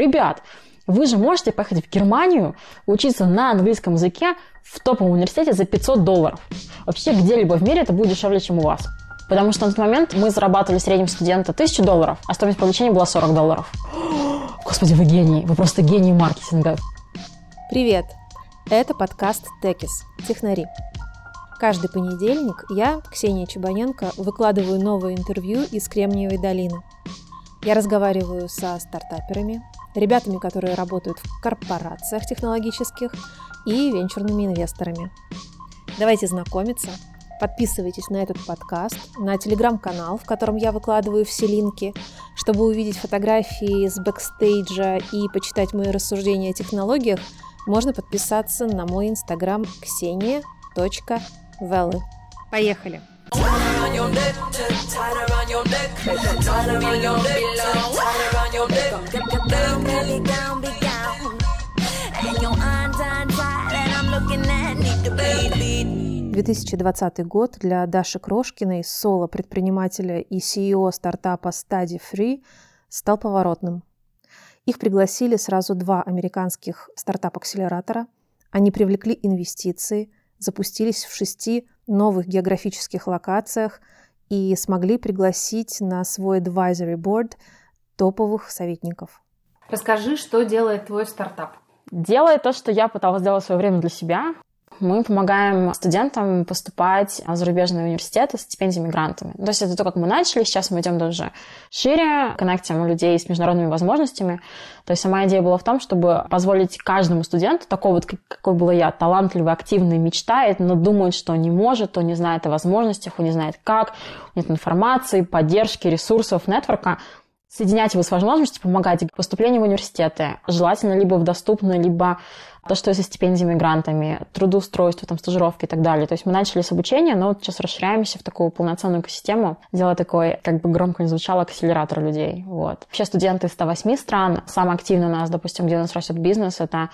ребят, вы же можете поехать в Германию, учиться на английском языке в топовом университете за 500 долларов. Вообще где-либо в мире это будет дешевле, чем у вас. Потому что на тот момент мы зарабатывали средним студента 1000 долларов, а стоимость получения была 40 долларов. Господи, вы гений, вы просто гений маркетинга. Привет! Это подкаст «Текис. Технари». Каждый понедельник я, Ксения Чебаненко, выкладываю новое интервью из Кремниевой долины. Я разговариваю со стартаперами, ребятами, которые работают в корпорациях технологических и венчурными инвесторами. Давайте знакомиться. Подписывайтесь на этот подкаст, на телеграм-канал, в котором я выкладываю все линки, чтобы увидеть фотографии с бэкстейджа и почитать мои рассуждения о технологиях, можно подписаться на мой инстаграм ksenia.велы. Поехали! Две тысячи двадцатый год для Даши Крошкиной, соло-предпринимателя и CEO стартапа Study Free, стал поворотным. Их пригласили сразу два американских стартап-акселератора. Они привлекли инвестиции, запустились в шести новых географических локациях и смогли пригласить на свой advisory board топовых советников. Расскажи, что делает твой стартап? Делает то, что я пыталась сделать в свое время для себя. Мы помогаем студентам поступать в зарубежные университеты с стипендиями грантами. То есть это то, как мы начали, сейчас мы идем даже шире, коннектим людей с международными возможностями. То есть сама идея была в том, чтобы позволить каждому студенту, такой вот, какой был я, талантливый, активный, мечтает, но думает, что не может, он не знает о возможностях, он не знает как, нет информации, поддержки, ресурсов, нетворка, соединять его с возможностью помогать поступлению в университеты, желательно либо в доступную, либо то, что со стипендиями, грантами, трудоустройство, там, стажировки и так далее. То есть мы начали с обучения, но вот сейчас расширяемся в такую полноценную экосистему, делая такой, как бы громко не звучало, акселератор людей. Вот. Вообще студенты из 108 стран, самое активное у нас, допустим, где у нас растет бизнес, это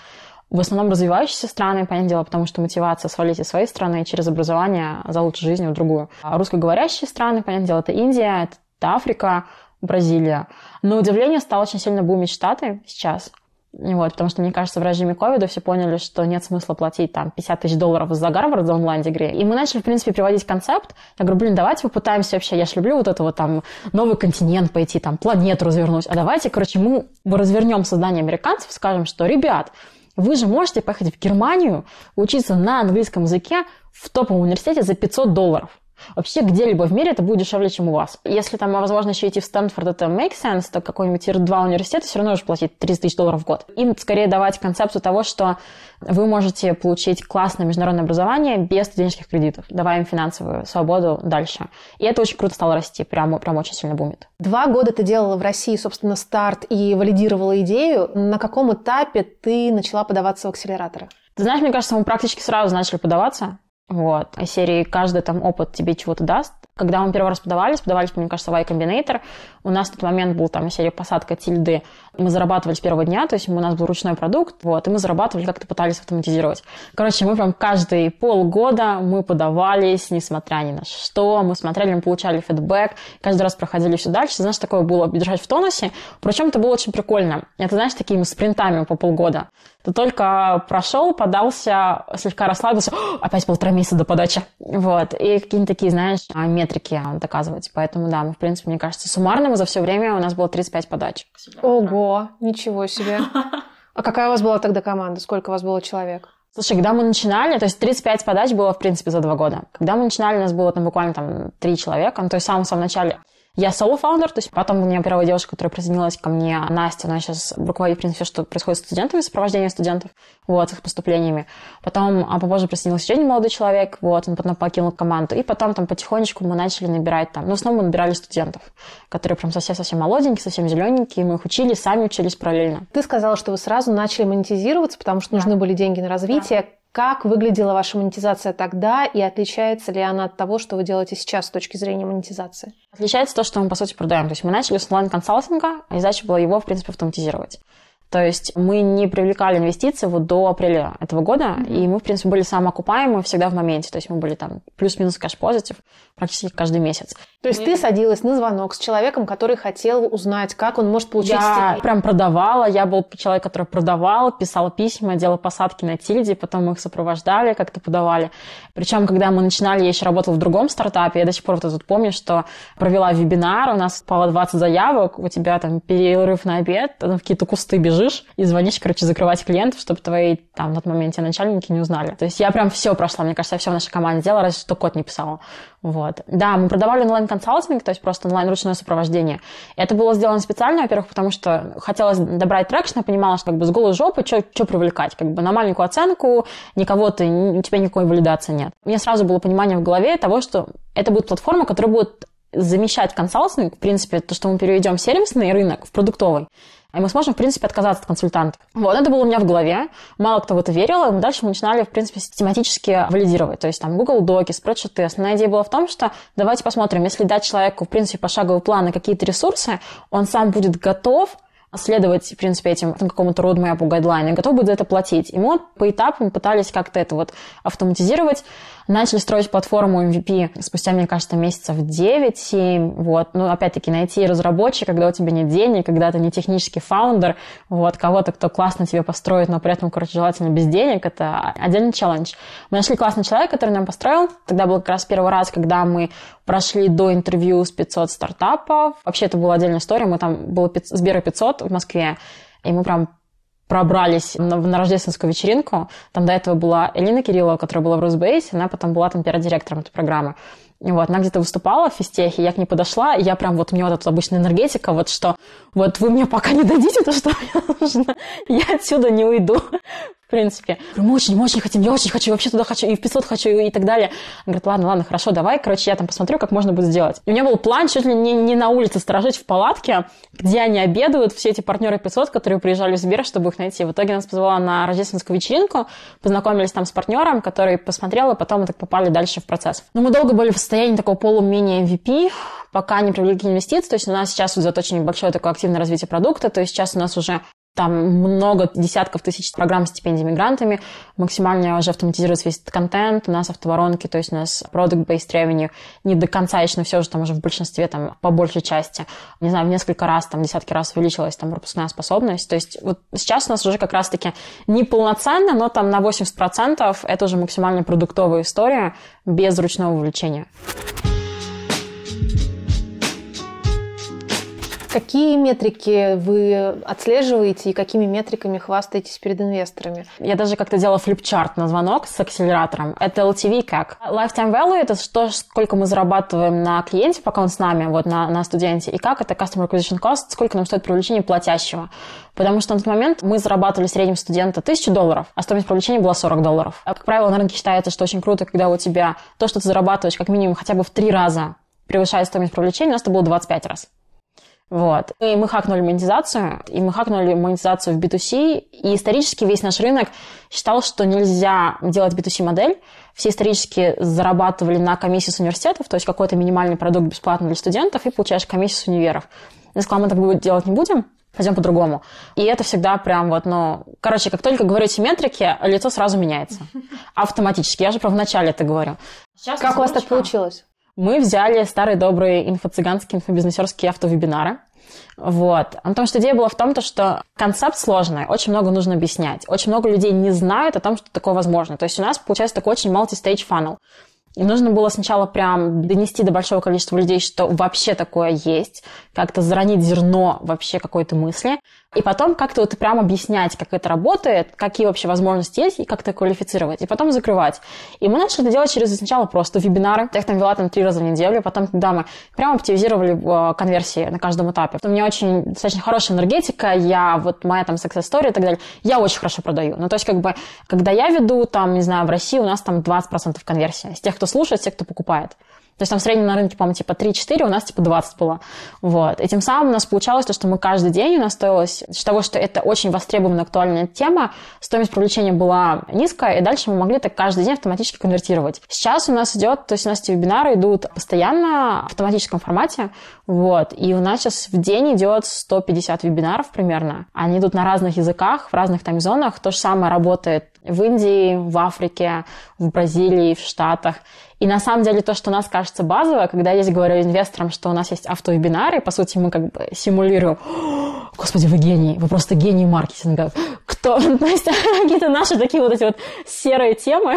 в основном развивающиеся страны, понятное дело, потому что мотивация свалить из своей страны через образование за лучшей жизнью в другую. А русскоговорящие страны, понятное дело, это Индия, это Африка, Бразилия. На удивление стал очень сильно бумить Штаты сейчас. Вот, потому что, мне кажется, в режиме ковида все поняли, что нет смысла платить там 50 тысяч долларов за Гарвард за онлайн-дегре. И мы начали, в принципе, приводить концепт. Я говорю, блин, давайте попытаемся вообще, я же люблю вот это вот там новый континент пойти, там планету развернуть. А давайте, короче, мы развернем создание американцев, скажем, что, ребят, вы же можете поехать в Германию учиться на английском языке в топовом университете за 500 долларов. Вообще где-либо в мире это будет дешевле, чем у вас. Если там, возможно, еще идти в Стэнфорд, это make sense, то какой-нибудь Тир-2 университет все равно нужно платить 30 тысяч долларов в год. Им скорее давать концепцию того, что вы можете получить классное международное образование без студенческих кредитов, давая им финансовую свободу дальше. И это очень круто стало расти, прям, прям очень сильно бумит. Два года ты делала в России, собственно, старт и валидировала идею. На каком этапе ты начала подаваться в акселераторы? Ты знаешь, мне кажется, мы практически сразу начали подаваться. Вот. Из серии каждый там опыт тебе чего-то даст. Когда мы первый раз подавались, подавались, мне кажется, в Y у нас в тот момент был там серия посадка тильды. Мы зарабатывали с первого дня, то есть у нас был ручной продукт, вот, и мы зарабатывали, как-то пытались автоматизировать. Короче, мы прям каждые полгода мы подавались, несмотря ни на что. Мы смотрели, мы получали фидбэк, каждый раз проходили все дальше. Знаешь, такое было держать в тонусе. Причем это было очень прикольно. Это, знаешь, такими спринтами по полгода. Ты только прошел, подался, слегка расслабился, опять полтора месяца до подачи. Вот. И какие-то такие, знаешь, метрики доказывать. Поэтому, да, мы, в принципе, мне кажется, суммарно мы за все время у нас было 35 подач. Ого, ничего себе. А какая у вас была тогда команда? Сколько у вас было человек? Слушай, когда мы начинали, то есть 35 подач было, в принципе, за два года. Когда мы начинали, у нас было там буквально там три человека, ну, то есть в самом-самом начале я соло-фаундер, то есть потом у меня первая девушка, которая присоединилась ко мне, Настя, она сейчас руководит, в принципе, что происходит с студентами, сопровождение студентов, вот, с их поступлениями. Потом а попозже присоединился еще один молодой человек, вот, он потом покинул команду. И потом там потихонечку мы начали набирать там, ну, в основном мы набирали студентов, которые прям совсем-совсем молоденькие, совсем зелененькие, мы их учили, сами учились параллельно. Ты сказала, что вы сразу начали монетизироваться, потому что нужны да. были деньги на развитие. Да. Как выглядела ваша монетизация тогда и отличается ли она от того, что вы делаете сейчас с точки зрения монетизации? Отличается то, что мы, по сути, продаем. То есть мы начали с онлайн-консалтинга, и задача была его, в принципе, автоматизировать. То есть мы не привлекали инвестиции вот до апреля этого года, mm-hmm. и мы, в принципе, были самоокупаемы всегда в моменте. То есть мы были там плюс-минус кэш-позитив практически каждый месяц. То есть мы... ты садилась на звонок с человеком, который хотел узнать, как он может получить... Я степень. прям продавала, я был человек, который продавал, писал письма, делал посадки на тильде, потом мы их сопровождали, как-то подавали. Причем, когда мы начинали, я еще работала в другом стартапе, я до сих пор вот тут помню, что провела вебинар, у нас попало 20 заявок, у тебя там перерыв на обед, там в какие-то кусты бежишь и звонишь, короче, закрывать клиентов, чтобы твои там в тот момент начальники не узнали. То есть я прям все прошла, мне кажется, я все в нашей команде сделала, разве что код не писала. Вот. Да, мы продавали онлайн-консалтинг, то есть просто онлайн-ручное сопровождение. Это было сделано специально, во-первых, потому что хотелось добрать traction, я понимала, что как бы с голой жопы что привлекать, как бы на маленькую оценку, никого ты, у тебя никакой валидации нет. У меня сразу было понимание в голове того, что это будет платформа, которая будет замещать консалтинг, в принципе, то, что мы переведем сервисный рынок в продуктовый и мы сможем, в принципе, отказаться от консультантов. Вот, это было у меня в голове. Мало кто в это верил, и мы дальше мы начинали, в принципе, систематически валидировать. То есть там Google Доки, Spreadsheet. Основная идея была в том, что давайте посмотрим, если дать человеку, в принципе, пошаговый план и какие-то ресурсы, он сам будет готов следовать, в принципе, этим какому-то roadmap, гайдлайну, готов будет за это платить. И мы по этапам пытались как-то это вот автоматизировать. Начали строить платформу MVP спустя, мне кажется, месяцев 9-7. Вот. Ну, опять-таки, найти разработчика, когда у тебя нет денег, когда ты не технический фаундер, вот, кого-то, кто классно тебе построит, но при этом, короче, желательно без денег, это отдельный челлендж. Мы нашли классный человек, который нам построил. Тогда был как раз первый раз, когда мы прошли до интервью с 500 стартапов. Вообще, это была отдельная история. Мы там, было Сбера 500 в Москве, и мы прям пробрались на, на рождественскую вечеринку. Там до этого была Элина Кириллова, которая была в Росбейсе, она потом была там пиар-директором этой программы. Вот, она где-то выступала в физтехе, я к ней подошла, и я прям вот, у меня вот эта обычная энергетика, вот что, вот вы мне пока не дадите то, что мне нужно, я отсюда не уйду в принципе. Мы очень, мы очень хотим, я очень хочу, вообще туда хочу, и в 500 хочу, и так далее. Он говорит, ладно, ладно, хорошо, давай, короче, я там посмотрю, как можно будет сделать. И у меня был план чуть ли не, не на улице сторожить в палатке, где они обедают, все эти партнеры 500, которые приезжали в Сбер, чтобы их найти. В итоге нас позвала на рождественскую вечеринку, познакомились там с партнером, который посмотрел, и потом мы так попали дальше в процесс. Но мы долго были в состоянии такого полумения MVP, пока не привлекли инвестиции. То есть у нас сейчас идет очень большое такое активное развитие продукта. То есть сейчас у нас уже там много десятков тысяч программ стипендий мигрантами, максимально уже автоматизируется весь этот контент, у нас автоворонки, то есть у нас product-based revenue не до конца еще, но все уже там уже в большинстве, там, по большей части, не знаю, в несколько раз, там, десятки раз увеличилась там пропускная способность, то есть вот сейчас у нас уже как раз-таки не полноценно, но там на 80% это уже максимально продуктовая история без ручного вовлечения. Какие метрики вы отслеживаете и какими метриками хвастаетесь перед инвесторами? Я даже как-то делала флипчарт на звонок с акселератором. Это LTV как? Lifetime value – это то, сколько мы зарабатываем на клиенте, пока он с нами, вот на, на студенте. И как это Customer Acquisition Cost, сколько нам стоит привлечение платящего. Потому что на тот момент мы зарабатывали средним студента 1000 долларов, а стоимость привлечения была 40 долларов. А, как правило, на рынке считается, что очень круто, когда у тебя то, что ты зарабатываешь как минимум хотя бы в три раза превышает стоимость привлечения, у нас это было 25 раз. Вот. И мы хакнули монетизацию, и мы хакнули монетизацию в B2C, и исторически весь наш рынок считал, что нельзя делать B2C-модель. Все исторически зарабатывали на комиссии с университетов, то есть какой-то минимальный продукт бесплатно для студентов, и получаешь комиссию с универов. Я сказала, мы так делать не будем, пойдем по-другому. И это всегда прям вот, ну... Короче, как только говорите метрики, лицо сразу меняется. Автоматически. Я же про вначале это говорю. Сейчас как у вас так получилось? Мы взяли старые добрые инфо-цыганские, инфобизнесерские автовебинары. Вот. Потому что идея была в том, то, что концепт сложный, очень много нужно объяснять. Очень много людей не знают о том, что такое возможно. То есть у нас получается такой очень multi-stage funnel. И нужно было сначала прям донести до большого количества людей, что вообще такое есть, как-то заронить зерно вообще какой-то мысли, и потом как-то вот прям объяснять, как это работает, какие вообще возможности есть, и как это квалифицировать, и потом закрывать. И мы начали это делать через сначала просто вебинары. Я их там вела там три раза в неделю, потом, когда мы прям оптимизировали э, конверсии на каждом этапе. У меня очень достаточно хорошая энергетика, я вот моя там success story и так далее, я очень хорошо продаю. Ну, то есть, как бы, когда я веду, там, не знаю, в России у нас там 20% конверсии с тех, кто слушает, с тех, кто покупает. То есть там в среднем на рынке, по-моему, типа 3-4, у нас типа 20 было. Вот. И тем самым у нас получалось то, что мы каждый день, у нас стоилось, с того, что это очень востребованная, актуальная тема, стоимость привлечения была низкая, и дальше мы могли так каждый день автоматически конвертировать. Сейчас у нас идет, то есть у нас эти вебинары идут постоянно в автоматическом формате, вот, и у нас сейчас в день идет 150 вебинаров примерно. Они идут на разных языках, в разных там зонах. То же самое работает в Индии, в Африке, в Бразилии, в Штатах. И на самом деле то, что у нас кажется базово, когда я здесь говорю инвесторам, что у нас есть автовебинары, по сути, мы как бы симулируем, господи, вы гений, вы просто гений маркетинга. Кто? То есть какие-то наши такие вот эти вот серые темы.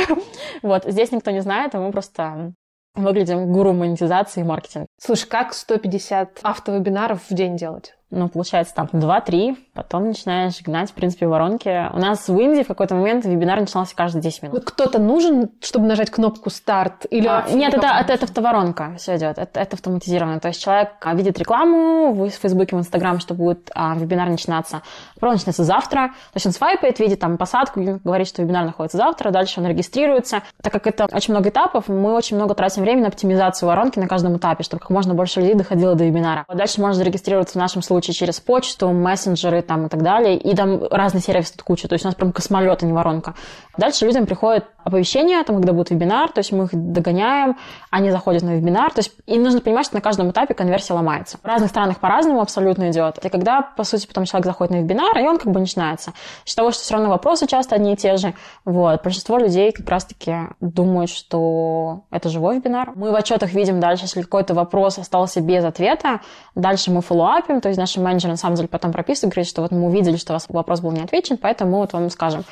Вот, здесь никто не знает, а мы просто выглядим гуру монетизации и маркетинга. Слушай, как 150 автовебинаров в день делать? Ну, получается, там 2-3, потом начинаешь гнать, в принципе, воронки. У нас в Индии в какой-то момент вебинар начинался каждые 10 минут. Кто-то нужен, чтобы нажать кнопку «Старт»? Или а, нет, это, это, это автоворонка, все идет, это, это автоматизировано. То есть человек а, видит рекламу в Фейсбуке, в Инстаграм, что будет а, вебинар начинаться. Например, начинается завтра. То есть он свайпает, видит там посадку, говорит, что вебинар находится завтра, дальше он регистрируется. Так как это очень много этапов, мы очень много тратим времени на оптимизацию воронки на каждом этапе, чтобы как можно больше людей доходило до вебинара. Дальше можно зарегистрироваться в нашем случае через почту, мессенджеры там и так далее. И там разные сервисы тут куча. То есть у нас прям космолет, а не воронка. Дальше людям приходит оповещение, там, когда будет вебинар, то есть мы их догоняем, они заходят на вебинар. То есть им нужно понимать, что на каждом этапе конверсия ломается. В разных странах по-разному абсолютно идет. И когда, по сути, потом человек заходит на вебинар, и он как бы начинается. Из того, что все равно вопросы часто одни и те же. Вот. Большинство людей как раз-таки думают, что это живой вебинар. Мы в отчетах видим дальше, если какой-то вопрос остался без ответа, дальше мы фоллоуапим, то есть наши менеджеры на самом деле потом прописывают, говорят, что вот мы увидели, что у вас вопрос был не отвечен, поэтому мы вот вам скажем.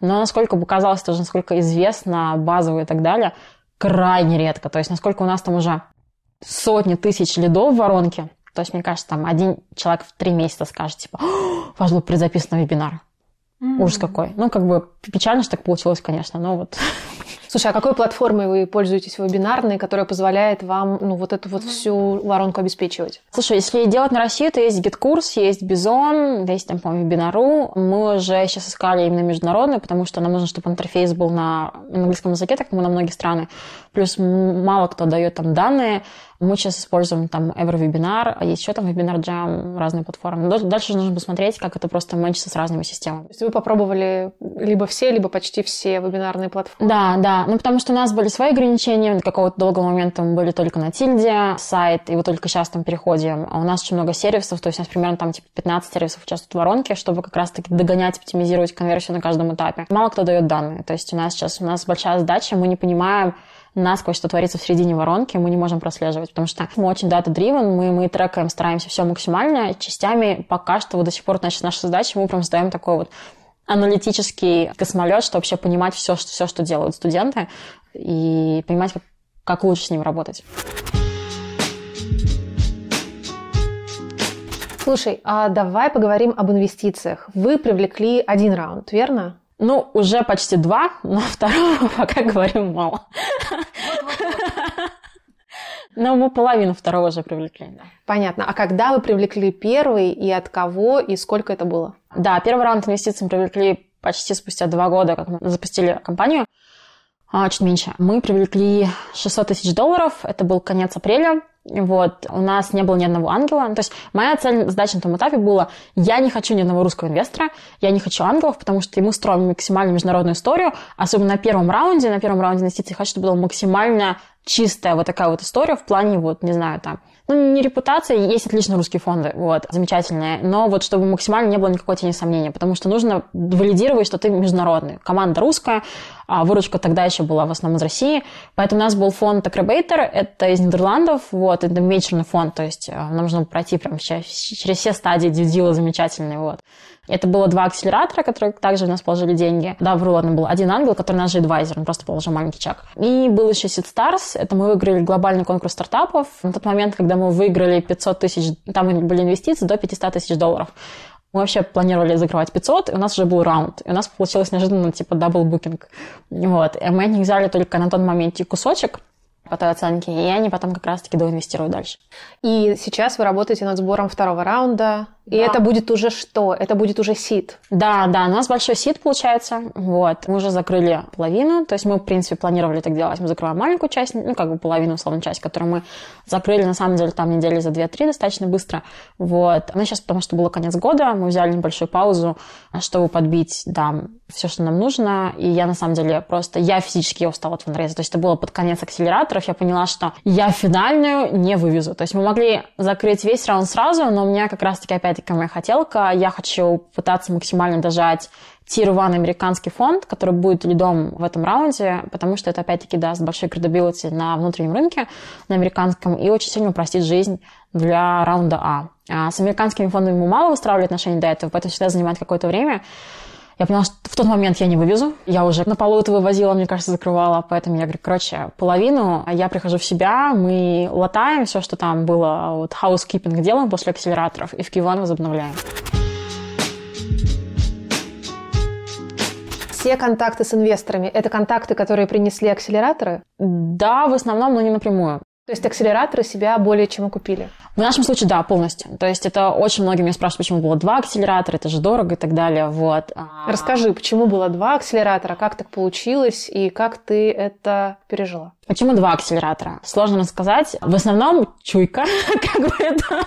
Но насколько бы казалось тоже, насколько известно, базово и так далее, крайне редко. То есть насколько у нас там уже сотни тысяч лидов в воронке, то есть, мне кажется, там один человек в три месяца скажет, типа, ваш был предзаписан на вебинар. Mm-hmm. Ужас какой. Ну, как бы печально, что так получилось, конечно, но вот Слушай, а какой платформой вы пользуетесь вебинарной, которая позволяет вам ну, вот эту вот всю воронку обеспечивать? Слушай, если делать на Россию, то есть GitKurs, есть Бизон, есть там, по-моему, Вебинару. Мы уже сейчас искали именно международный, потому что нам нужно, чтобы интерфейс был на английском языке, так как мы на многие страны. Плюс мало кто дает там данные. Мы сейчас используем там Everwebinar, а есть еще там Webinar Jam, разные платформы. Дальше нужно посмотреть, как это просто мэчится с разными системами. То есть вы попробовали либо все, либо почти все вебинарные платформы? Да, да. Ну, потому что у нас были свои ограничения. Какого-то долгого момента мы были только на Тильде сайт, и вот только сейчас там переходим. А у нас очень много сервисов, то есть у нас примерно там типа 15 сервисов участвуют в воронке, чтобы как раз-таки догонять, оптимизировать конверсию на каждом этапе. Мало кто дает данные. То есть у нас сейчас у нас большая задача, мы не понимаем, насквозь, что творится в середине воронки, мы не можем прослеживать, потому что мы очень дата-дривен, мы, мы трекаем, стараемся все максимально. Частями пока что вот до сих пор, значит, наша задача, мы прям создаем такой вот аналитический космолет, чтобы вообще понимать все, что, все, что делают студенты, и понимать, как, как лучше с ним работать. Слушай, а давай поговорим об инвестициях. Вы привлекли один раунд, верно? Ну, уже почти два, но второго пока говорим мало. Но мы половину второго уже привлекли, да. Понятно. А когда вы привлекли первый и от кого, и сколько это было? Да, первый раунд инвестиций мы привлекли почти спустя два года, как мы запустили компанию. А, чуть меньше. Мы привлекли 600 тысяч долларов. Это был конец апреля. Вот, у нас не было ни одного ангела. То есть моя цель, задача на том этапе была, я не хочу ни одного русского инвестора, я не хочу ангелов, потому что мы строим максимально международную историю, особенно на первом раунде, на первом раунде инвестиций хочу, чтобы было максимально чистая вот такая вот история в плане, вот, не знаю, там, ну, не репутация, есть отлично русские фонды, вот, замечательные, но вот чтобы максимально не было никакой тени сомнения, потому что нужно валидировать, что ты международный. Команда русская, а выручка тогда еще была в основном из России, поэтому у нас был фонд Акробейтер, это из Нидерландов, вот, это венчурный фонд, то есть э, нам нужно пройти прям через все стадии дьюдила замечательные, вот. Это было два акселератора, которые также в нас положили деньги. Да, вру, ладно, был один ангел, который наш адвайзер, он просто положил маленький чек. И был еще Seed Stars, это мы выиграли глобальный конкурс стартапов. На тот момент, когда мы выиграли 500 тысяч, там были инвестиции до 500 тысяч долларов. Мы вообще планировали закрывать 500, и у нас уже был раунд. И у нас получилось неожиданно, типа, double booking. Вот. И мы них взяли только на тот момент кусочек, по той оценке, и они потом как раз-таки доинвестируют дальше. И сейчас вы работаете над сбором второго раунда, и да. это будет уже что? Это будет уже сид? Да, да, у нас большой seed получается. Вот. Мы уже закрыли половину. То есть мы, в принципе, планировали так делать. Мы закрываем маленькую часть, ну, как бы половину, условно, часть, которую мы закрыли, на самом деле, там недели за 2-3 достаточно быстро. Вот. Но сейчас, потому что было конец года, мы взяли небольшую паузу, чтобы подбить, да, все, что нам нужно. И я, на самом деле, просто, я физически устала от фандрейза. То есть это было под конец акселератора, я поняла, что я финальную не вывезу. То есть мы могли закрыть весь раунд сразу, но у меня как раз-таки, опять-таки, моя хотелка. Я хочу пытаться максимально дожать Tier 1 американский фонд, который будет лидом в этом раунде, потому что это, опять-таки, даст большой credibility на внутреннем рынке, на американском, и очень сильно упростит жизнь для раунда А. а с американскими фондами мы мало выстраивали отношения до этого, поэтому всегда занимает какое-то время. Я поняла, что в тот момент я не вывезу. Я уже на полу это вывозила, мне кажется, закрывала. Поэтому я говорю, короче, половину а я прихожу в себя, мы латаем все, что там было, вот housekeeping делаем после акселераторов, и в Q1 возобновляем. Все контакты с инвесторами – это контакты, которые принесли акселераторы? Да, в основном, но не напрямую. То есть акселераторы себя более чем окупили? В нашем случае, да, полностью. То есть это очень многие меня спрашивают, почему было два акселератора, это же дорого и так далее. Вот. А Расскажи, почему было два акселератора, как так получилось и как ты это пережила? Почему два акселератора? Сложно рассказать. В основном чуйка, как бы это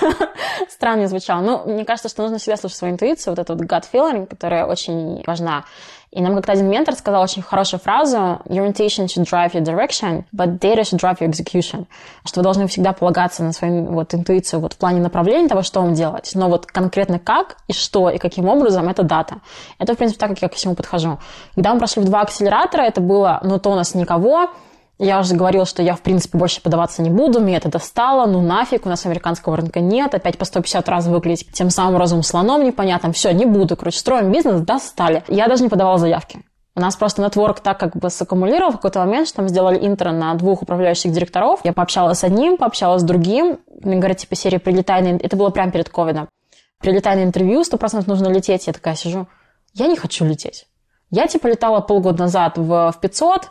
странно звучало. Ну, мне кажется, что нужно всегда слушать свою интуицию, вот эту вот gut feeling, которая очень важна. И нам как-то один ментор сказал очень хорошую фразу «Your intuition should drive your direction, but data should drive your execution». Что вы должны всегда полагаться на свою вот, интуицию вот, в плане направления того, что вам делать. Но вот конкретно как и что и каким образом – это дата. Это, в принципе, так, как я ко всему подхожу. Когда мы прошли в два акселератора, это было «ну, то у нас никого», я уже говорила, что я, в принципе, больше подаваться не буду, мне это достало, ну нафиг, у нас американского рынка нет, опять по 150 раз выглядеть тем самым розовым слоном непонятным, все, не буду, короче, строим бизнес, достали. Я даже не подавала заявки. У нас просто нетворк так как бы саккумулировал в какой-то момент, что мы сделали интро на двух управляющих директоров. Я пообщалась с одним, пообщалась с другим. Мне говорят, типа, серия «Прилетай на...» Это было прямо перед ковидом. «Прилетай на интервью, сто процентов нужно лететь». Я такая сижу, я не хочу лететь. Я, типа, летала полгода назад в, в 500,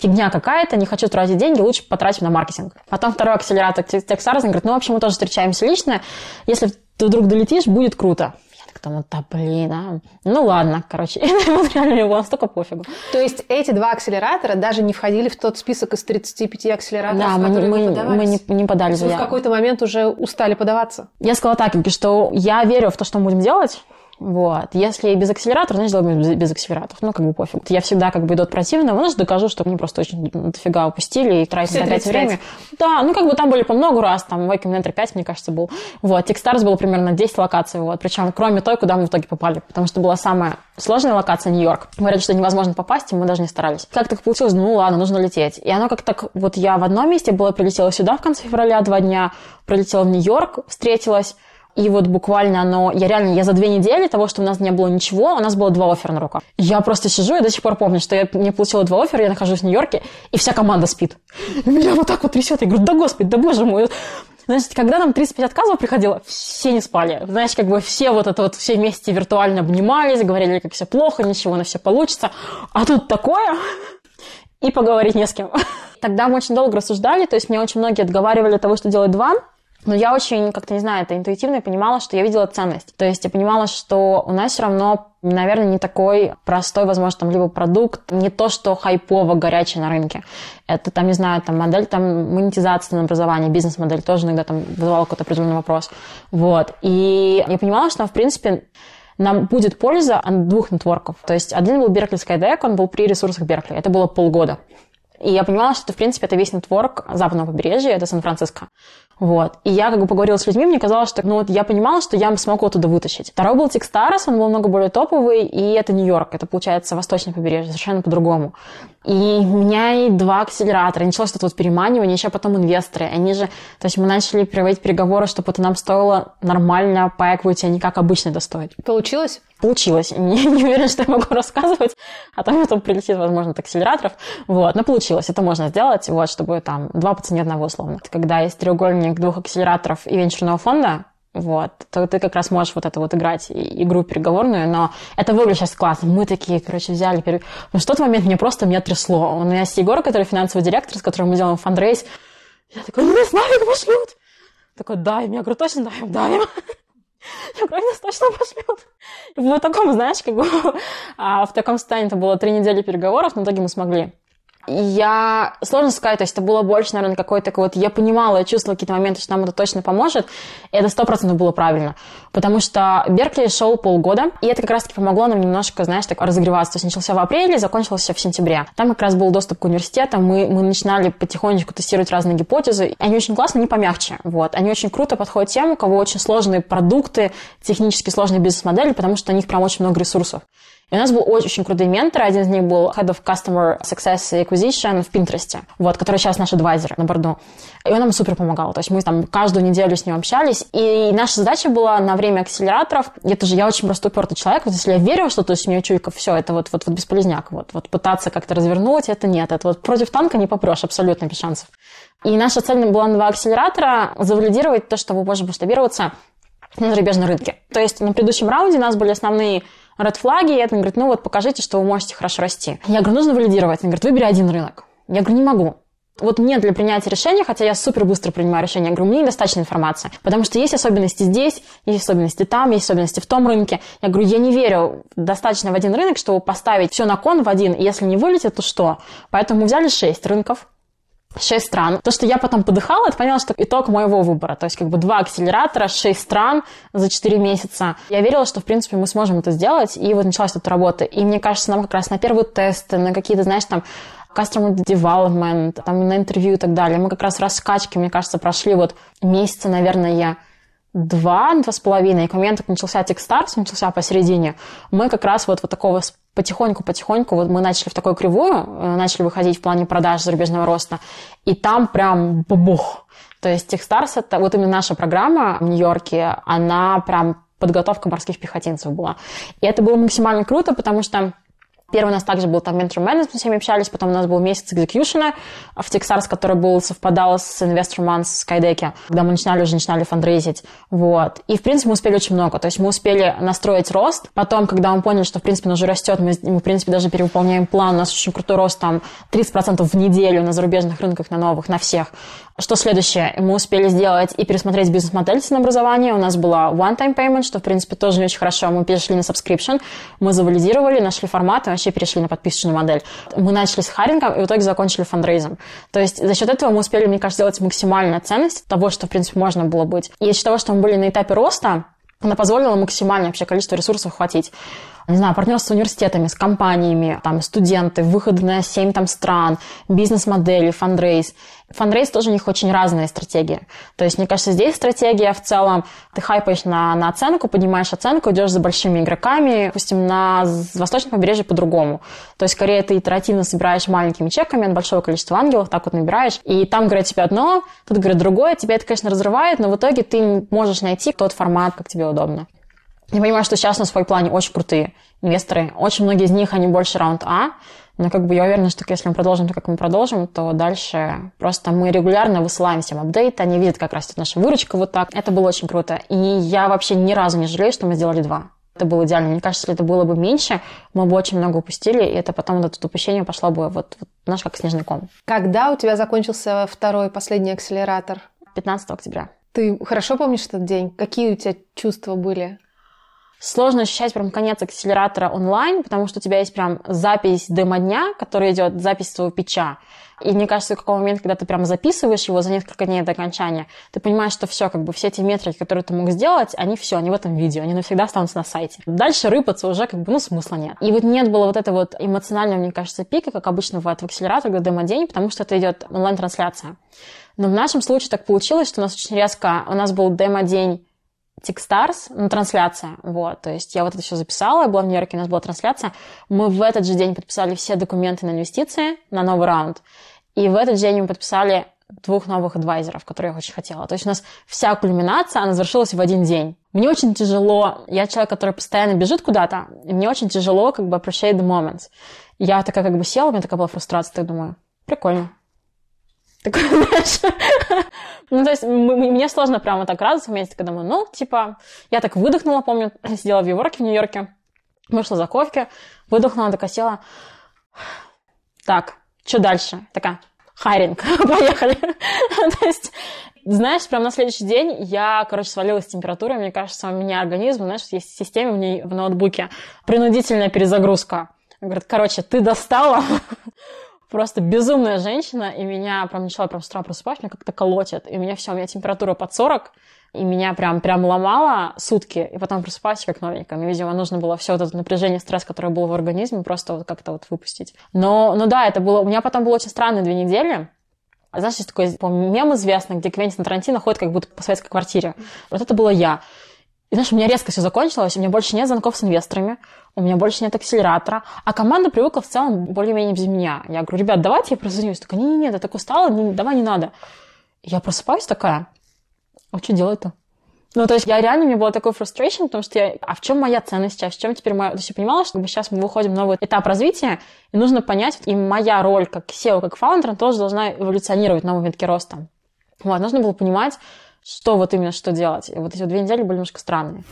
фигня какая-то, не хочу тратить деньги, лучше потратим на маркетинг. Потом второй акселератор Тексарзен говорит, ну, в общем, мы тоже встречаемся лично, если ты вдруг долетишь, будет круто. Я так думаю, да блин, а. Ну ладно, короче, вот реально мне было настолько пофигу. То есть эти два акселератора даже не входили в тот список из 35 акселераторов, Да, мы, не, мы, мы не, не подали заявку. в какой-то момент уже устали подаваться? Я сказала так, что я верю в то, что мы будем делать, вот. Если без акселератора, значит, делаем без, без акселераторов. Ну, как бы пофиг. Я всегда как бы иду от противного, значит, докажу, что они просто очень дофига упустили и тратили опять время. Да, ну, как бы там были по много раз, там Wake Commander 5, мне кажется, был. Вот. Techstars было примерно 10 локаций, вот. Причем кроме той, куда мы в итоге попали. Потому что была самая сложная локация Нью-Йорк. Говорят, что невозможно попасть, и мы даже не старались. Как так получилось? Ну, ладно, нужно лететь. И оно как так... Вот я в одном месте была, прилетела сюда в конце февраля два дня, прилетела в Нью-Йорк, встретилась, и вот буквально оно... Я реально, я за две недели того, что у нас не было ничего, у нас было два оффера на руках. Я просто сижу и до сих пор помню, что я не получила два оффера, я нахожусь в Нью-Йорке, и вся команда спит. И меня вот так вот трясет. Я говорю, да господи, да боже мой. Значит, когда нам 35 отказов приходило, все не спали. Знаешь, как бы все вот это вот, все вместе виртуально обнимались, говорили, как все плохо, ничего, на все получится. А тут такое, и поговорить не с кем. Тогда мы очень долго рассуждали, то есть мне очень многие отговаривали от того, что делать два, но я очень, как-то, не знаю, это интуитивно понимала, что я видела ценность. То есть я понимала, что у нас все равно, наверное, не такой простой, возможно, там, либо продукт, не то, что хайпово горячий на рынке. Это, там, не знаю, там, модель, там, монетизации на образование, бизнес-модель тоже иногда там вызывала какой-то определенный вопрос. Вот. И я понимала, что, в принципе, нам будет польза от двух нетворков. То есть один был Беркли Skydeck, он был при ресурсах Беркли. Это было полгода. И я понимала, что, в принципе, это весь нетворк западного побережья, это Сан-Франциско. Вот. И я как бы поговорила с людьми, мне казалось, что ну, вот я понимала, что я смогу оттуда вытащить. Второй был Текстарас, он был много более топовый, и это Нью-Йорк, это, получается, восточное побережье, совершенно по-другому. И у меня и два акселератора, началось это вот переманивание, еще потом инвесторы. Они же, то есть мы начали проводить переговоры, чтобы это нам стоило нормально по equity, а не как обычно это стоит. Получилось? Получилось. Не, не уверена, что я могу рассказывать, а там потом прилетит, возможно, от акселераторов. Вот, но получилось. Это можно сделать, вот, чтобы там два по цене одного условно. Когда есть треугольник двух акселераторов и венчурного фонда, вот, то ты как раз можешь вот это вот играть игру переговорную, но это выглядит сейчас классно. Мы такие, короче, взяли... Пере... Но в тот момент мне просто меня трясло. У меня есть Егор, который финансовый директор, с которым мы делаем фандрейс. Я такой, ну, нафиг пошлют. Такой, дай, я говорю, точно даем, даем. Я говорю, нас точно пошлют. И в таком, знаешь, как бы, а в таком состоянии это было три недели переговоров, но в итоге мы смогли Я, сложно сказать, то есть это было больше, наверное, какой-то вот, я понимала, я чувствовала какие-то моменты, что нам это точно поможет, и это сто процентов было правильно, потому что Беркли шел полгода, и это как раз-таки помогло нам немножко, знаешь, так разогреваться, то есть начался в апреле, закончился в сентябре. Там как раз был доступ к университетам, мы, мы начинали потихонечку тестировать разные гипотезы, и они очень классно, не помягче, вот, они очень круто подходят тем, у кого очень сложные продукты, технически сложные бизнес-модели, потому что у них прям очень много ресурсов. И у нас был очень, крутый ментор. Один из них был Head of Customer Success и Acquisition в Pinterest, вот, который сейчас наш адвайзер на борду. И он нам супер помогал. То есть мы там каждую неделю с ним общались. И наша задача была на время акселераторов. Это же я очень просто упертый человек. Вот если я верю, что то есть у меня чуйка, все, это вот, вот, вот бесполезняк. Вот, вот пытаться как-то развернуть, это нет. Это вот против танка не попрешь, абсолютно без шансов. И наша цель была на два акселератора завалидировать то, что вы можете масштабироваться на зарубежном рынке. То есть на предыдущем раунде у нас были основные ред флаги, и это говорит, ну вот покажите, что вы можете хорошо расти. Я говорю, нужно валидировать. Он говорит, выбери один рынок. Я говорю, не могу. Вот мне для принятия решения, хотя я супер быстро принимаю решения, я говорю, мне недостаточно информации, потому что есть особенности здесь, есть особенности там, есть особенности в том рынке. Я говорю, я не верю достаточно в один рынок, чтобы поставить все на кон в один, и если не вылетит, то что? Поэтому мы взяли шесть рынков, шесть стран. То, что я потом подыхала, это поняла, что итог моего выбора. То есть как бы два акселератора, шесть стран за четыре месяца. Я верила, что, в принципе, мы сможем это сделать, и вот началась эта работа. И мне кажется, нам как раз на первые тесты, на какие-то, знаешь, там, customer development, там, на интервью и так далее. Мы как раз раскачки, мне кажется, прошли вот месяца, наверное, два, два с половиной, и к моменту, как начался Techstars, начался посередине, мы как раз вот, вот такого потихоньку-потихоньку вот мы начали в такую кривую, э, начали выходить в плане продаж зарубежного роста, и там прям бабух. То есть Techstars, это вот именно наша программа в Нью-Йорке, она прям подготовка морских пехотинцев была. И это было максимально круто, потому что Первый у нас также был там ментор менеджмент, с всеми общались, потом у нас был месяц экзекьюшена в Texars, который был, совпадал с Investor Month в Skydeck, когда мы начинали уже начинали фандрейзить. Вот. И, в принципе, мы успели очень много. То есть мы успели настроить рост. Потом, когда мы поняли, что, в принципе, он уже растет, мы, мы в принципе, даже перевыполняем план. У нас очень крутой рост, там, 30% в неделю на зарубежных рынках, на новых, на всех. Что следующее? Мы успели сделать и пересмотреть бизнес-модель ценообразования. У нас была one-time payment, что, в принципе, тоже очень хорошо. Мы перешли на subscription, мы завалидировали, нашли формат и вообще перешли на подписочную модель. Мы начали с харингом и в итоге закончили фандрейзом. То есть за счет этого мы успели, мне кажется, сделать максимальную ценность того, что, в принципе, можно было быть. И за счет того, что мы были на этапе роста, она позволила максимальное вообще количество ресурсов хватить не знаю, партнерство с университетами, с компаниями, там, студенты, выходы на 7 там, стран, бизнес-модели, фандрейз. Фандрейз тоже у них очень разные стратегии. То есть, мне кажется, здесь стратегия в целом, ты хайпаешь на, на оценку, поднимаешь оценку, идешь за большими игроками, допустим, на восточном побережье по-другому. То есть, скорее, ты итеративно собираешь маленькими чеками от большого количества ангелов, так вот набираешь, и там говорят тебе одно, тут говорят другое, тебя это, конечно, разрывает, но в итоге ты можешь найти тот формат, как тебе удобно. Я понимаю, что сейчас на свой плане очень крутые инвесторы. Очень многие из них, они больше раунд А, но как бы я уверена, что если мы продолжим так, как мы продолжим, то дальше просто мы регулярно высылаем всем апдейты, они видят, как растет наша выручка вот так. Это было очень круто. И я вообще ни разу не жалею, что мы сделали два. Это было идеально. Мне кажется, если это было бы меньше, мы бы очень много упустили, и это потом вот это упущение пошло бы вот, вот знаешь, как снежный ком. Когда у тебя закончился второй, последний акселератор? 15 октября. Ты хорошо помнишь этот день? Какие у тебя чувства были? Сложно ощущать прям конец акселератора онлайн, потому что у тебя есть прям запись демо-дня, который идет, запись твоего пича. И мне кажется, в какой момент, когда ты прям записываешь его за несколько дней до окончания, ты понимаешь, что все, как бы все эти метрики, которые ты мог сделать, они все, они в этом видео, они навсегда останутся на сайте. Дальше рыпаться уже как бы, ну, смысла нет. И вот нет было вот этого вот эмоционального, мне кажется, пика, как обычно бывает в акселераторе, когда демо-день, потому что это идет онлайн-трансляция. Но в нашем случае так получилось, что у нас очень резко, у нас был демо-день Techstars, ну, трансляция, вот, то есть я вот это все записала, я была в Нью-Йорке, у нас была трансляция, мы в этот же день подписали все документы на инвестиции, на новый раунд, и в этот день мы подписали двух новых адвайзеров, которые я очень хотела. То есть у нас вся кульминация, она завершилась в один день. Мне очень тяжело, я человек, который постоянно бежит куда-то, мне очень тяжело как бы appreciate the moments. Я такая как бы села, у меня такая была фрустрация, так думаю, прикольно. Такой, знаешь, ну, то есть мне сложно прямо так радоваться в месте, когда мы, ну, типа, я так выдохнула, помню, сидела в Европе, в Нью-Йорке, вышла за кофе, выдохнула, такая села. Так, что дальше? Такая, хайринг, поехали. то есть, знаешь, прям на следующий день я, короче, свалилась с температурой. Мне кажется, у меня организм, знаешь, есть в системе в, ней, в ноутбуке принудительная перезагрузка. Говорит, короче, ты достала, просто безумная женщина, и меня прям начала прям с утра просыпать, меня как-то колотит, и у меня все, у меня температура под 40, и меня прям, прям ломало сутки, и потом просыпаюсь как новенькая. Мне, видимо, нужно было все вот это напряжение, стресс, которое было в организме, просто вот как-то вот выпустить. Но, ну да, это было... У меня потом было очень странные две недели. Знаешь, есть такой мем известный, где Квентин Тарантино ходит как будто по советской квартире. Вот это было я. И знаешь, у меня резко все закончилось, у меня больше нет звонков с инвесторами, у меня больше нет акселератора, а команда привыкла в целом более-менее без меня. Я говорю, ребят, давайте я прозвонюсь. Такая, не-не-не, я так устала, не, давай не надо. Я просыпаюсь такая, а что делать-то? Ну, то есть я реально, меня было такой frustration, потому что я, а в чем моя ценность сейчас, в чем теперь моя... То есть я понимала, что сейчас мы выходим в новый этап развития, и нужно понять, и моя роль как SEO, как фаундер, тоже должна эволюционировать в новом витке роста. Вот, нужно было понимать, что вот именно что делать. И вот эти вот две недели были немножко странные.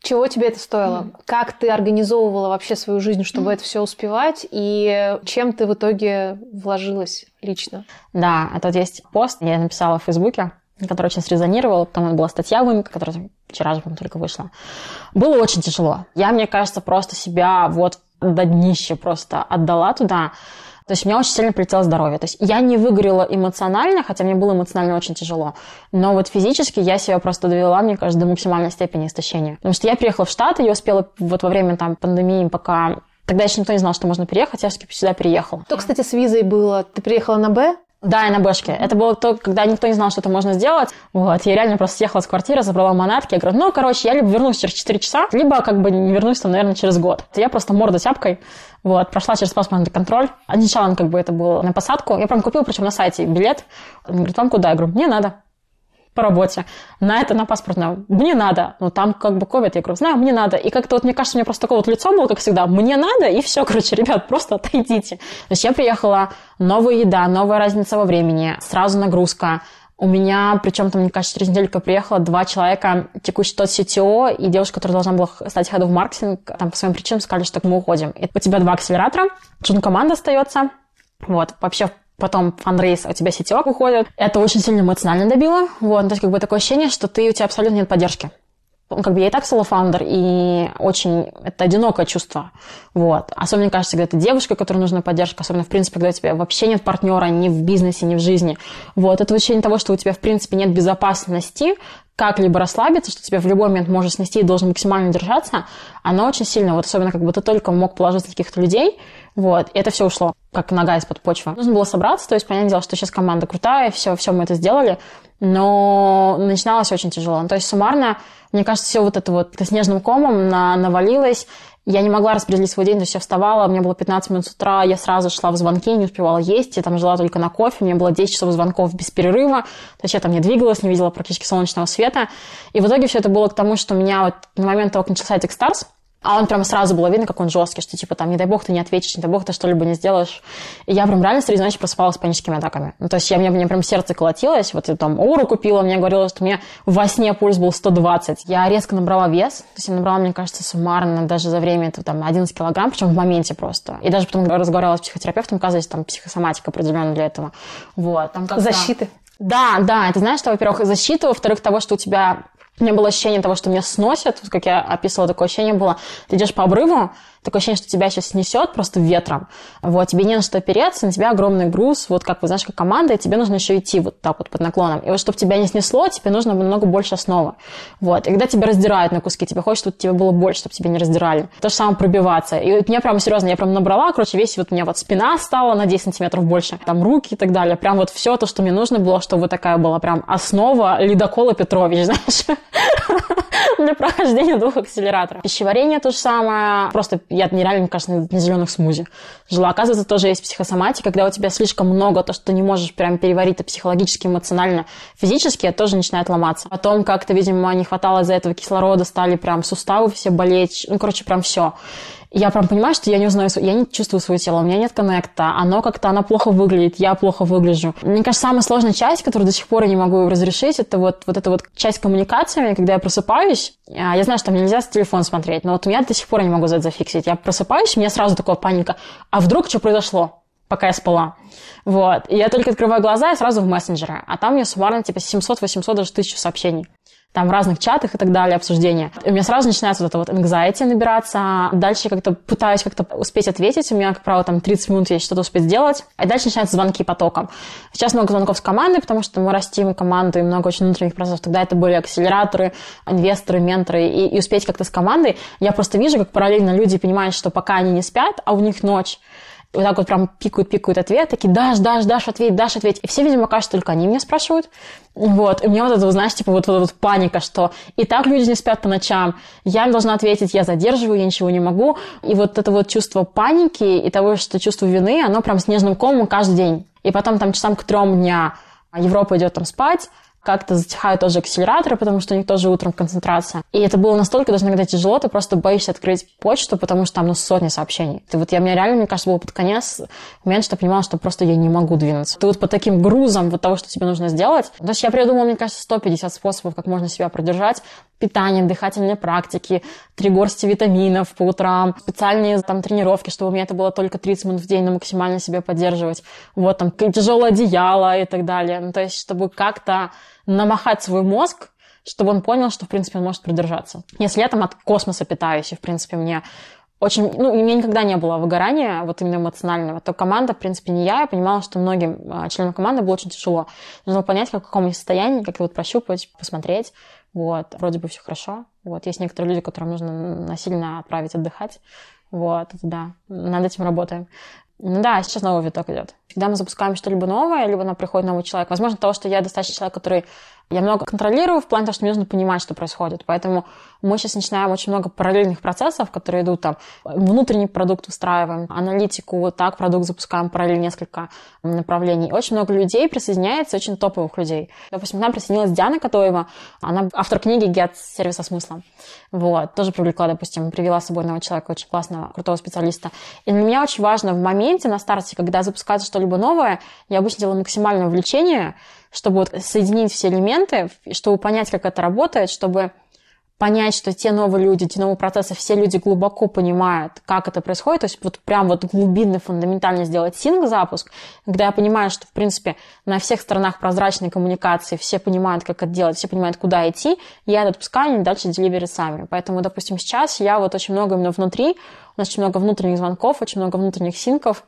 Чего тебе это стоило? Mm. Как ты организовывала вообще свою жизнь, чтобы mm. это все успевать? И чем ты в итоге вложилась лично? Да, это вот есть пост, я написала в Фейсбуке, который очень срезонировал. Потом была статья в которая вчера же, по только вышла. Было очень тяжело. Я, мне кажется, просто себя вот до днища просто отдала туда. То есть меня очень сильно прилетело здоровье. То есть я не выгорела эмоционально, хотя мне было эмоционально очень тяжело. Но вот физически я себя просто довела, мне кажется, до максимальной степени истощения. Потому что я приехала в Штаты, я успела вот во время там пандемии, пока Тогда еще никто не знал, что можно переехать, я все-таки сюда переехала. То, кстати, с визой было. Ты приехала на Б? Да, и на бэшке. Это было то, когда никто не знал, что это можно сделать. Вот, я реально просто съехала с квартиры, забрала манатки. Я говорю, ну, короче, я либо вернусь через 4 часа, либо как бы не вернусь, там, наверное, через год. Я просто морда тяпкой, вот, прошла через паспортный контроль. Сначала как бы это было на посадку. Я прям купила, причем на сайте билет. Он говорит, вам куда? Я говорю, мне надо по работе, на это, на паспортное. Мне надо. Ну, там как бы ковид, я говорю, знаю, мне надо. И как-то вот, мне кажется, у меня просто такое вот лицо было, как всегда, мне надо, и все, короче, ребят, просто отойдите. То есть я приехала, новая еда, новая разница во времени, сразу нагрузка, у меня, причем там, мне кажется, через недельку приехало два человека, текущий тот CTO и девушка, которая должна была стать head of маркетинг, там по своим причинам сказали, что мы уходим. И у тебя два акселератора, джун команда остается, вот, вообще потом фанрейс, а у тебя сетевок выходит. Это очень сильно эмоционально добило. Вот, то есть как бы такое ощущение, что ты, у тебя абсолютно нет поддержки. Ну, как бы я и так соло-фаундер, и очень это одинокое чувство. Вот. Особенно, мне кажется, когда ты девушка, которой нужна поддержка, особенно, в принципе, когда у тебя вообще нет партнера ни в бизнесе, ни в жизни. Вот. Это ощущение того, что у тебя, в принципе, нет безопасности, как-либо расслабиться, что тебя в любой момент может снести и должен максимально держаться, оно очень сильно, вот особенно как бы ты только мог положиться на каких-то людей, вот, и это все ушло, как нога из-под почвы. Нужно было собраться, то есть, понятное дело, что сейчас команда крутая, все, все мы это сделали, но начиналось очень тяжело. Ну, то есть, суммарно, мне кажется, все вот это вот снежным комом на, навалилось, я не могла распределить свой день, то есть я вставала, мне было 15 минут с утра, я сразу шла в звонки, не успевала есть, я там жила только на кофе, меня было 10 часов звонков без перерыва, то есть я там не двигалась, не видела практически солнечного света. И в итоге все это было к тому, что у меня вот на момент того, как начался Techstars, а он прям сразу было видно, как он жесткий, что типа там, не дай бог, ты не ответишь, не дай бог, ты что-либо не сделаешь. И я прям реально среди ночи просыпалась с паническими атаками. Ну, то есть я, мне, мне прям сердце колотилось, вот я там Ору купила, мне говорила, что у меня во сне пульс был 120. Я резко набрала вес, то есть я набрала, мне кажется, суммарно даже за время этого там 11 килограмм, причем в моменте просто. И даже потом разговаривала с психотерапевтом, оказывается, там психосоматика определенно для этого. Вот. Там Защиты. Да, да, это знаешь, что, во-первых, защита, во-вторых, того, что у тебя у меня было ощущение того, что меня сносят, как я описывала, такое ощущение было, ты идешь по обрыву, такое ощущение, что тебя сейчас снесет просто ветром, вот, тебе не на что опереться, на тебя огромный груз, вот как, вы знаешь, как команда, и тебе нужно еще идти вот так вот под наклоном. И вот, чтобы тебя не снесло, тебе нужно много больше основы, вот. И когда тебя раздирают на куски, тебе хочется, чтобы тебе было больше, чтобы тебя не раздирали. То же самое пробиваться. И вот меня прям, серьезно, я прям набрала, короче, весь вот у меня вот спина стала на 10 сантиметров больше, там руки и так далее. Прям вот все то, что мне нужно было, чтобы вот такая была прям основа ледокола Петрович, знаешь для прохождения двух акселераторов. Пищеварение то же самое. Просто я нереально, мне кажется, на зеленых смузи жила. Оказывается, тоже есть психосоматика, когда у тебя слишком много, то, что ты не можешь прям переварить это психологически, эмоционально, физически, это тоже начинает ломаться. Потом как-то, видимо, не хватало из-за этого кислорода, стали прям суставы все болеть. Ну, короче, прям все я прям понимаю, что я не узнаю, я не чувствую свое тело, у меня нет коннекта, оно как-то, оно плохо выглядит, я плохо выгляжу. Мне кажется, самая сложная часть, которую до сих пор я не могу разрешить, это вот, вот эта вот часть коммуникации, когда я просыпаюсь, а, я знаю, что мне нельзя с телефон смотреть, но вот у меня до сих пор я не могу за это зафиксить. Я просыпаюсь, у меня сразу такая паника, а вдруг что произошло? пока я спала. Вот. И я только открываю глаза и сразу в мессенджеры. А там мне суммарно типа 700, 800, даже 1000 сообщений там в разных чатах и так далее, обсуждения. У меня сразу начинается вот это вот anxiety набираться. Дальше как-то пытаюсь как-то успеть ответить. У меня, как правило, там 30 минут есть что-то успеть сделать. И дальше начинаются звонки потоком. Сейчас много звонков с командой, потому что мы растим команду и много очень внутренних процессов. Тогда это были акселераторы, инвесторы, менторы. И, и успеть как-то с командой. Я просто вижу, как параллельно люди понимают, что пока они не спят, а у них ночь, вот так вот прям пикают, пикают ответ, такие, Даш, Даш, Даш, ответь, Даш, ответь. И все, видимо, кажется, только они меня спрашивают. Вот, и у меня вот это, знаешь, типа вот, вот вот паника, что и так люди не спят по ночам, я им должна ответить, я задерживаю, я ничего не могу. И вот это вот чувство паники и того, что чувство вины, оно прям снежным комом каждый день. И потом там часам к трем дня Европа идет там спать, как-то затихают тоже акселераторы, потому что у них тоже утром концентрация. И это было настолько даже иногда тяжело, ты просто боишься открыть почту, потому что там ну, сотни сообщений. Ты вот я, мне реально, мне кажется, было под конец момент, что я понимала, что просто я не могу двинуться. Ты вот по таким грузам вот того, что тебе нужно сделать. То есть я придумала, мне кажется, 150 способов, как можно себя продержать. Питание, дыхательные практики, три горсти витаминов по утрам, специальные там тренировки, чтобы у меня это было только 30 минут в день, но максимально себя поддерживать. Вот там тяжелое одеяло и так далее. Ну, то есть, чтобы как-то намахать свой мозг, чтобы он понял, что, в принципе, он может продержаться. Если я там от космоса питаюсь, и, в принципе, мне очень, ну, у меня никогда не было выгорания, вот именно эмоционального, то команда, в принципе, не я, я понимала, что многим а, членам команды было очень тяжело. Нужно понять, в каком состоянии, как вот прощупать, посмотреть, вот, вроде бы все хорошо, вот, есть некоторые люди, которым нужно насильно отправить отдыхать, вот, это да, над этим работаем. Ну да, сейчас новый виток идет. Когда мы запускаем что-либо новое, либо нам приходит новый человек, возможно, того, что я достаточно человек, который я много контролирую в плане того, что мне нужно понимать, что происходит. Поэтому мы сейчас начинаем очень много параллельных процессов, которые идут там. Внутренний продукт устраиваем, аналитику, вот так продукт запускаем параллельно несколько направлений. Очень много людей присоединяется, очень топовых людей. Допустим, к нам присоединилась Диана Котоева, она автор книги «Get сервис со смыслом». Вот, тоже привлекла, допустим, привела с собой нового человека, очень классного, крутого специалиста. И для меня очень важно в моменте, на старте, когда запускается что-либо новое, я обычно делаю максимальное увлечение, чтобы вот соединить все элементы, чтобы понять, как это работает, чтобы понять, что те новые люди, те новые процессы, все люди глубоко понимают, как это происходит, то есть вот прям вот глубинный, фундаментально сделать синг-запуск, когда я понимаю, что, в принципе, на всех сторонах прозрачной коммуникации все понимают, как это делать, все понимают, куда идти, я это отпускаю, и дальше деливери сами. Поэтому, допустим, сейчас я вот очень много именно внутри, у нас очень много внутренних звонков, очень много внутренних синков,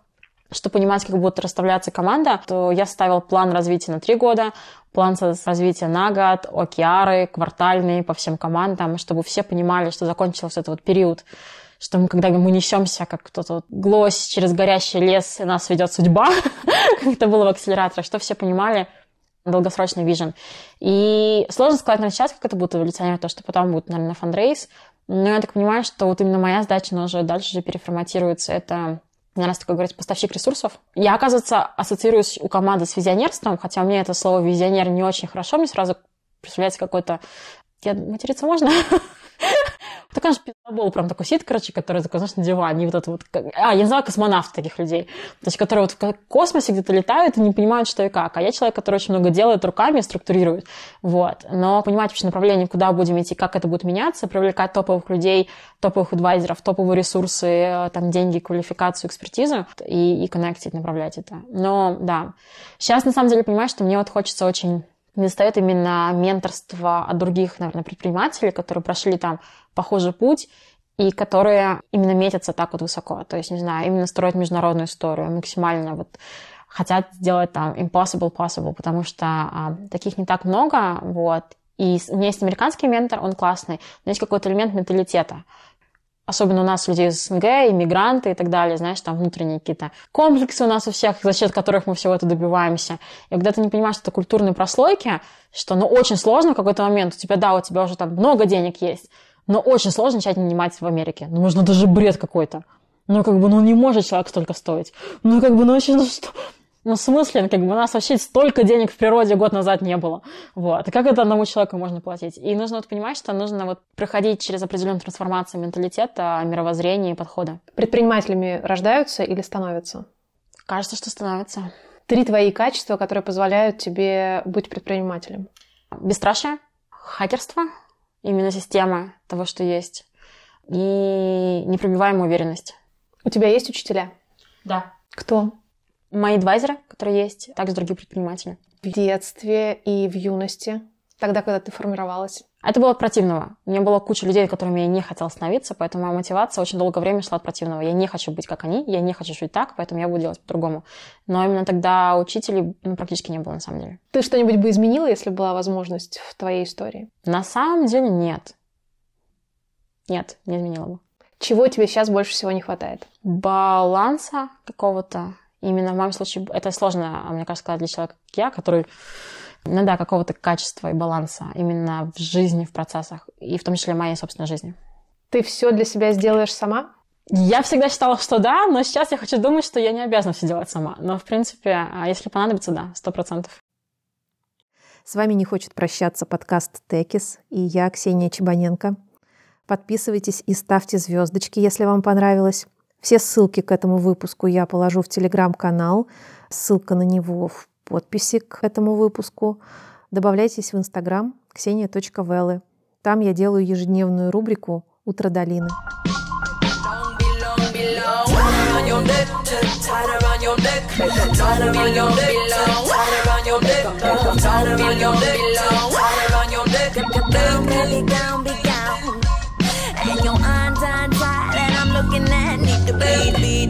чтобы понимать, как будет расставляться команда, то я ставил план развития на три года, план развития на год, океары, квартальные по всем командам, чтобы все понимали, что закончился этот вот период что мы, когда мы несемся, как кто-то вот глось через горящий лес, и нас ведет судьба, как это было в акселераторе, что все понимали, долгосрочный вижен. И сложно сказать на сейчас, как это будет эволюционировать, то, что потом будет, наверное, фандрейс. Но я так понимаю, что вот именно моя задача, она уже дальше же переформатируется. Это мне раз такое говорить, поставщик ресурсов. Я, оказывается, ассоциируюсь у команды с визионерством, хотя у меня это слово визионер не очень хорошо, мне сразу представляется какой-то... Я... Материться можно? Конечно, пиздобол прям такой сидит, короче, который такой, знаешь, на диване, вот это вот... А, я называю космонавт таких людей. То есть, которые вот в космосе где-то летают и не понимают, что и как. А я человек, который очень много делает руками, структурирует. Вот. Но понимать вообще направление, куда будем идти, как это будет меняться, привлекать топовых людей, топовых адвайзеров, топовые ресурсы, э, там, деньги, квалификацию, экспертизу и, и коннектить, направлять это. Но, да. Сейчас, на самом деле, понимаю, что мне вот хочется очень не достает именно менторства от других, наверное, предпринимателей, которые прошли там похожий путь и которые именно метятся так вот высоко. То есть, не знаю, именно строить международную историю, максимально вот хотят сделать там impossible possible, потому что а, таких не так много, вот. И у меня есть американский ментор, он классный, но есть какой-то элемент менталитета особенно у нас людей из СНГ, иммигранты и так далее, знаешь, там внутренние какие-то комплексы у нас у всех, за счет которых мы всего это добиваемся. И когда ты не понимаешь, что это культурные прослойки, что ну очень сложно в какой-то момент, у тебя, да, у тебя уже там много денег есть, но очень сложно начать нанимать в Америке. Ну, можно даже бред какой-то. Ну, как бы, ну, не может человек столько стоить. Ну, как бы, ну, вообще, ну, что? Ну, в смысле, как бы у нас вообще столько денег в природе год назад не было. Вот. И как это одному человеку можно платить? И нужно вот понимать, что нужно вот проходить через определенную трансформацию менталитета, мировоззрения и подхода. Предпринимателями рождаются или становятся? Кажется, что становятся. Три твои качества, которые позволяют тебе быть предпринимателем. Бесстрашие, хакерство, именно система того, что есть, и непробиваемая уверенность. У тебя есть учителя? Да. Кто? Мои адвайзеры, которые есть, также другие предприниматели. В детстве и в юности, тогда, когда ты формировалась? Это было от противного. У меня была куча людей, которыми я не хотела становиться, поэтому моя мотивация очень долгое время шла от противного. Я не хочу быть как они, я не хочу жить так, поэтому я буду делать по-другому. Но именно тогда учителей ну, практически не было, на самом деле. Ты что-нибудь бы изменила, если была возможность в твоей истории? На самом деле нет. Нет, не изменила бы. Чего тебе сейчас больше всего не хватает? Баланса какого-то. Именно в моем случае это сложно, мне кажется, сказать для человека, как я, который ну да, какого-то качества и баланса именно в жизни, в процессах, и в том числе в моей собственной жизни. Ты все для себя сделаешь сама? Я всегда считала, что да, но сейчас я хочу думать, что я не обязана все делать сама. Но, в принципе, а если понадобится, да, сто процентов. С вами не хочет прощаться подкаст «Текис» и я, Ксения Чебаненко. Подписывайтесь и ставьте звездочки, если вам понравилось. Все ссылки к этому выпуску я положу в телеграм-канал. Ссылка на него в подписи к этому выпуску, добавляйтесь в Инстаграм kсения.велы. Там я делаю ежедневную рубрику «Утро долины». Be be.